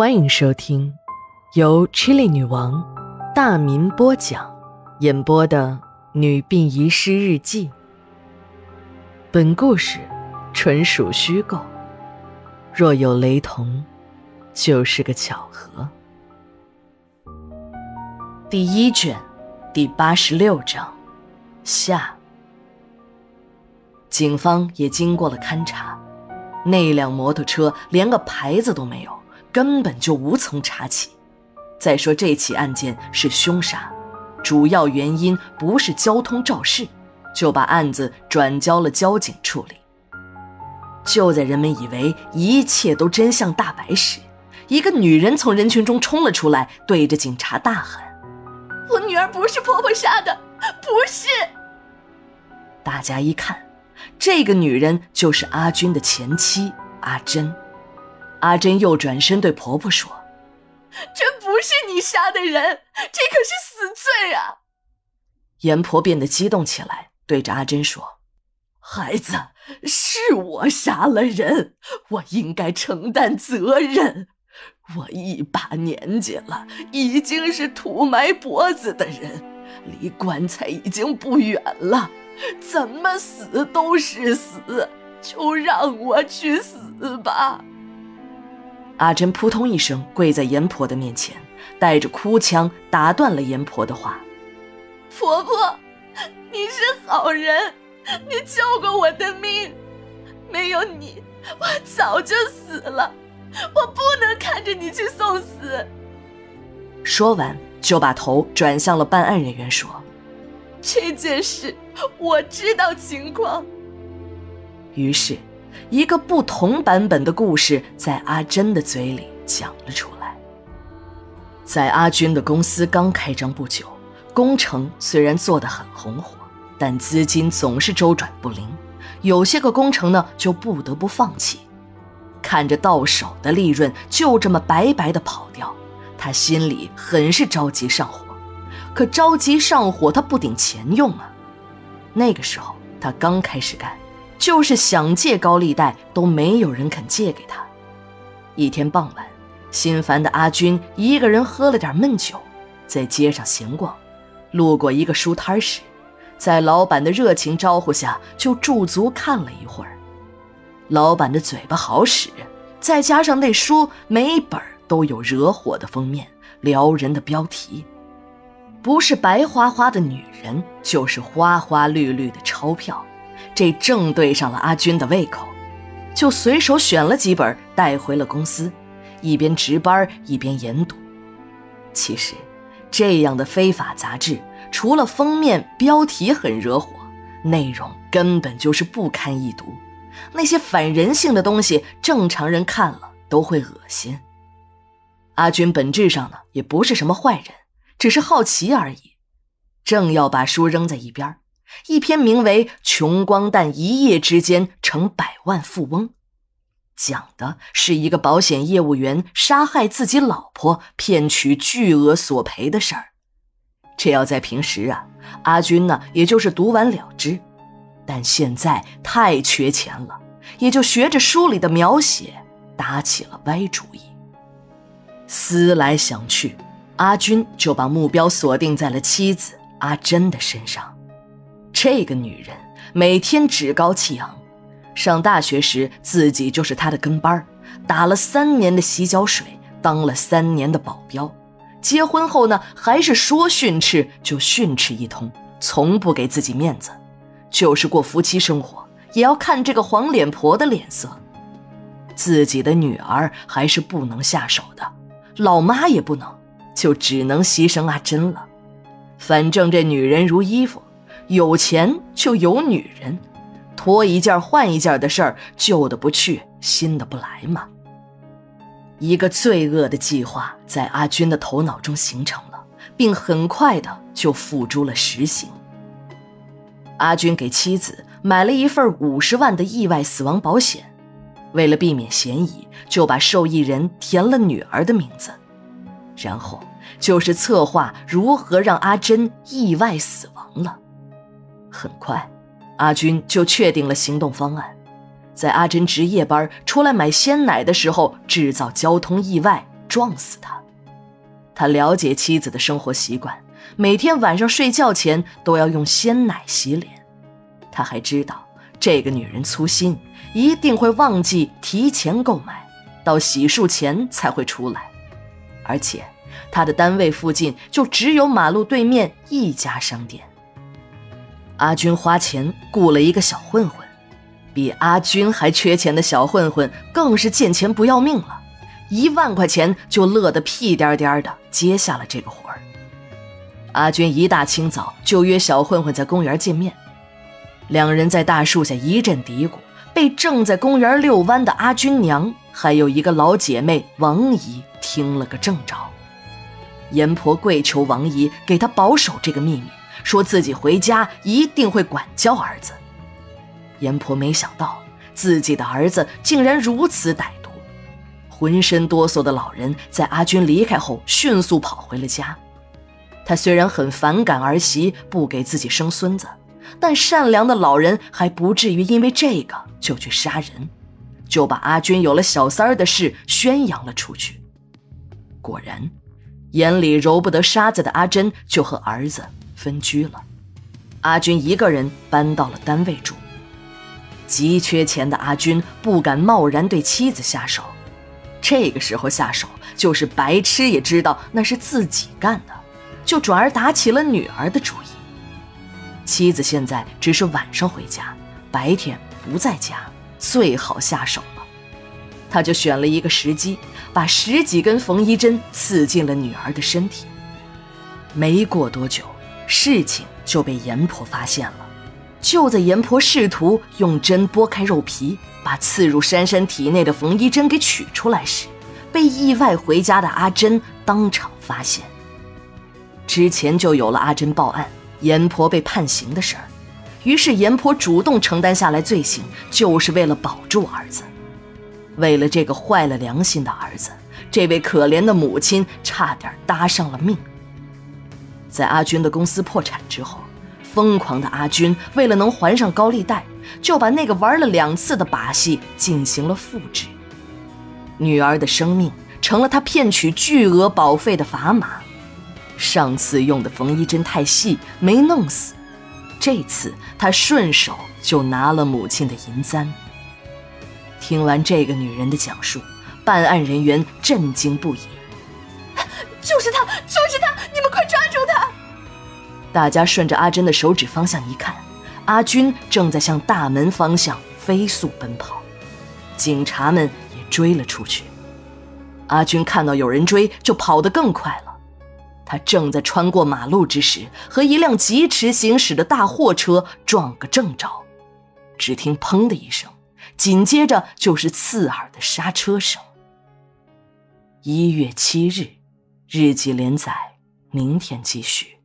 欢迎收听由 Chili 女王大民播讲、演播的《女病遗失日记》。本故事纯属虚构，若有雷同，就是个巧合。第一卷第八十六章下。警方也经过了勘查，那辆摩托车连个牌子都没有，根本就无从查起。再说这起案件是凶杀，主要原因不是交通肇事，就把案子转交了交警处理。就在人们以为一切都真相大白时，一个女人从人群中冲了出来，对着警察大喊：“我女儿不是婆婆杀的，不是！”大家一看。这个女人就是阿军的前妻阿珍。阿珍又转身对婆婆说：“这不是你杀的人，这可是死罪啊！”阎婆变得激动起来，对着阿珍说：“孩子，是我杀了人，我应该承担责任。我一把年纪了，已经是土埋脖子的人，离棺材已经不远了。”怎么死都是死，就让我去死吧！阿珍扑通一声跪在阎婆的面前，带着哭腔打断了阎婆的话：“婆婆，你是好人，你救过我的命，没有你，我早就死了。我不能看着你去送死。”说完，就把头转向了办案人员，说。这件事我知道情况。于是，一个不同版本的故事在阿珍的嘴里讲了出来。在阿军的公司刚开张不久，工程虽然做得很红火，但资金总是周转不灵，有些个工程呢就不得不放弃。看着到手的利润就这么白白的跑掉，他心里很是着急上火。可着急上火，他不顶钱用啊！那个时候他刚开始干，就是想借高利贷都没有人肯借给他。一天傍晚，心烦的阿军一个人喝了点闷酒，在街上闲逛，路过一个书摊时，在老板的热情招呼下，就驻足看了一会儿。老板的嘴巴好使，再加上那书每本都有惹火的封面、撩人的标题。不是白花花的女人，就是花花绿绿的钞票，这正对上了阿军的胃口，就随手选了几本带回了公司，一边值班一边研读。其实，这样的非法杂志，除了封面标题很惹火，内容根本就是不堪一读。那些反人性的东西，正常人看了都会恶心。阿军本质上呢，也不是什么坏人。只是好奇而已，正要把书扔在一边，一篇名为《穷光蛋一夜之间成百万富翁》，讲的是一个保险业务员杀害自己老婆，骗取巨额索赔的事儿。这要在平时啊，阿军呢也就是读完了之，但现在太缺钱了，也就学着书里的描写，打起了歪主意。思来想去。阿军就把目标锁定在了妻子阿珍的身上。这个女人每天趾高气昂，上大学时自己就是她的跟班打了三年的洗脚水，当了三年的保镖。结婚后呢，还是说训斥就训斥一通，从不给自己面子。就是过夫妻生活，也要看这个黄脸婆的脸色。自己的女儿还是不能下手的，老妈也不能。就只能牺牲阿珍了，反正这女人如衣服，有钱就有女人，脱一件换一件的事儿，旧的不去，新的不来嘛。一个罪恶的计划在阿军的头脑中形成了，并很快的就付诸了实行。阿军给妻子买了一份五十万的意外死亡保险，为了避免嫌疑，就把受益人填了女儿的名字，然后。就是策划如何让阿珍意外死亡了。很快，阿军就确定了行动方案，在阿珍值夜班出来买鲜奶的时候制造交通意外，撞死她。他了解妻子的生活习惯，每天晚上睡觉前都要用鲜奶洗脸。他还知道这个女人粗心，一定会忘记提前购买，到洗漱前才会出来。而且，他的单位附近就只有马路对面一家商店。阿军花钱雇了一个小混混，比阿军还缺钱的小混混更是见钱不要命了，一万块钱就乐得屁颠颠的接下了这个活儿。阿军一大清早就约小混混在公园见面，两人在大树下一阵嘀咕，被正在公园遛弯的阿军娘还有一个老姐妹王姨听了个正着。阎婆跪求王姨给她保守这个秘密。说自己回家一定会管教儿子。阎婆没想到自己的儿子竟然如此歹毒，浑身哆嗦的老人在阿军离开后迅速跑回了家。他虽然很反感儿媳不给自己生孙子，但善良的老人还不至于因为这个就去杀人，就把阿军有了小三儿的事宣扬了出去。果然，眼里揉不得沙子的阿珍就和儿子。分居了，阿军一个人搬到了单位住。急缺钱的阿军不敢贸然对妻子下手，这个时候下手就是白痴也知道那是自己干的，就转而打起了女儿的主意。妻子现在只是晚上回家，白天不在家，最好下手了。他就选了一个时机，把十几根缝衣针刺进了女儿的身体。没过多久。事情就被阎婆发现了。就在阎婆试图用针剥开肉皮，把刺入珊珊体内的缝衣针给取出来时，被意外回家的阿珍当场发现。之前就有了阿珍报案阎婆被判刑的事儿，于是阎婆主动承担下来罪行，就是为了保住儿子。为了这个坏了良心的儿子，这位可怜的母亲差点搭上了命。在阿军的公司破产之后，疯狂的阿军为了能还上高利贷，就把那个玩了两次的把戏进行了复制。女儿的生命成了他骗取巨额保费的砝码。上次用的缝衣针太细，没弄死；这次他顺手就拿了母亲的银簪。听完这个女人的讲述，办案人员震惊不已。就是他，就是他！大家顺着阿珍的手指方向一看，阿军正在向大门方向飞速奔跑，警察们也追了出去。阿军看到有人追，就跑得更快了。他正在穿过马路之时，和一辆疾驰行驶的大货车撞个正着。只听“砰”的一声，紧接着就是刺耳的刹车声。一月七日。日记连载，明天继续。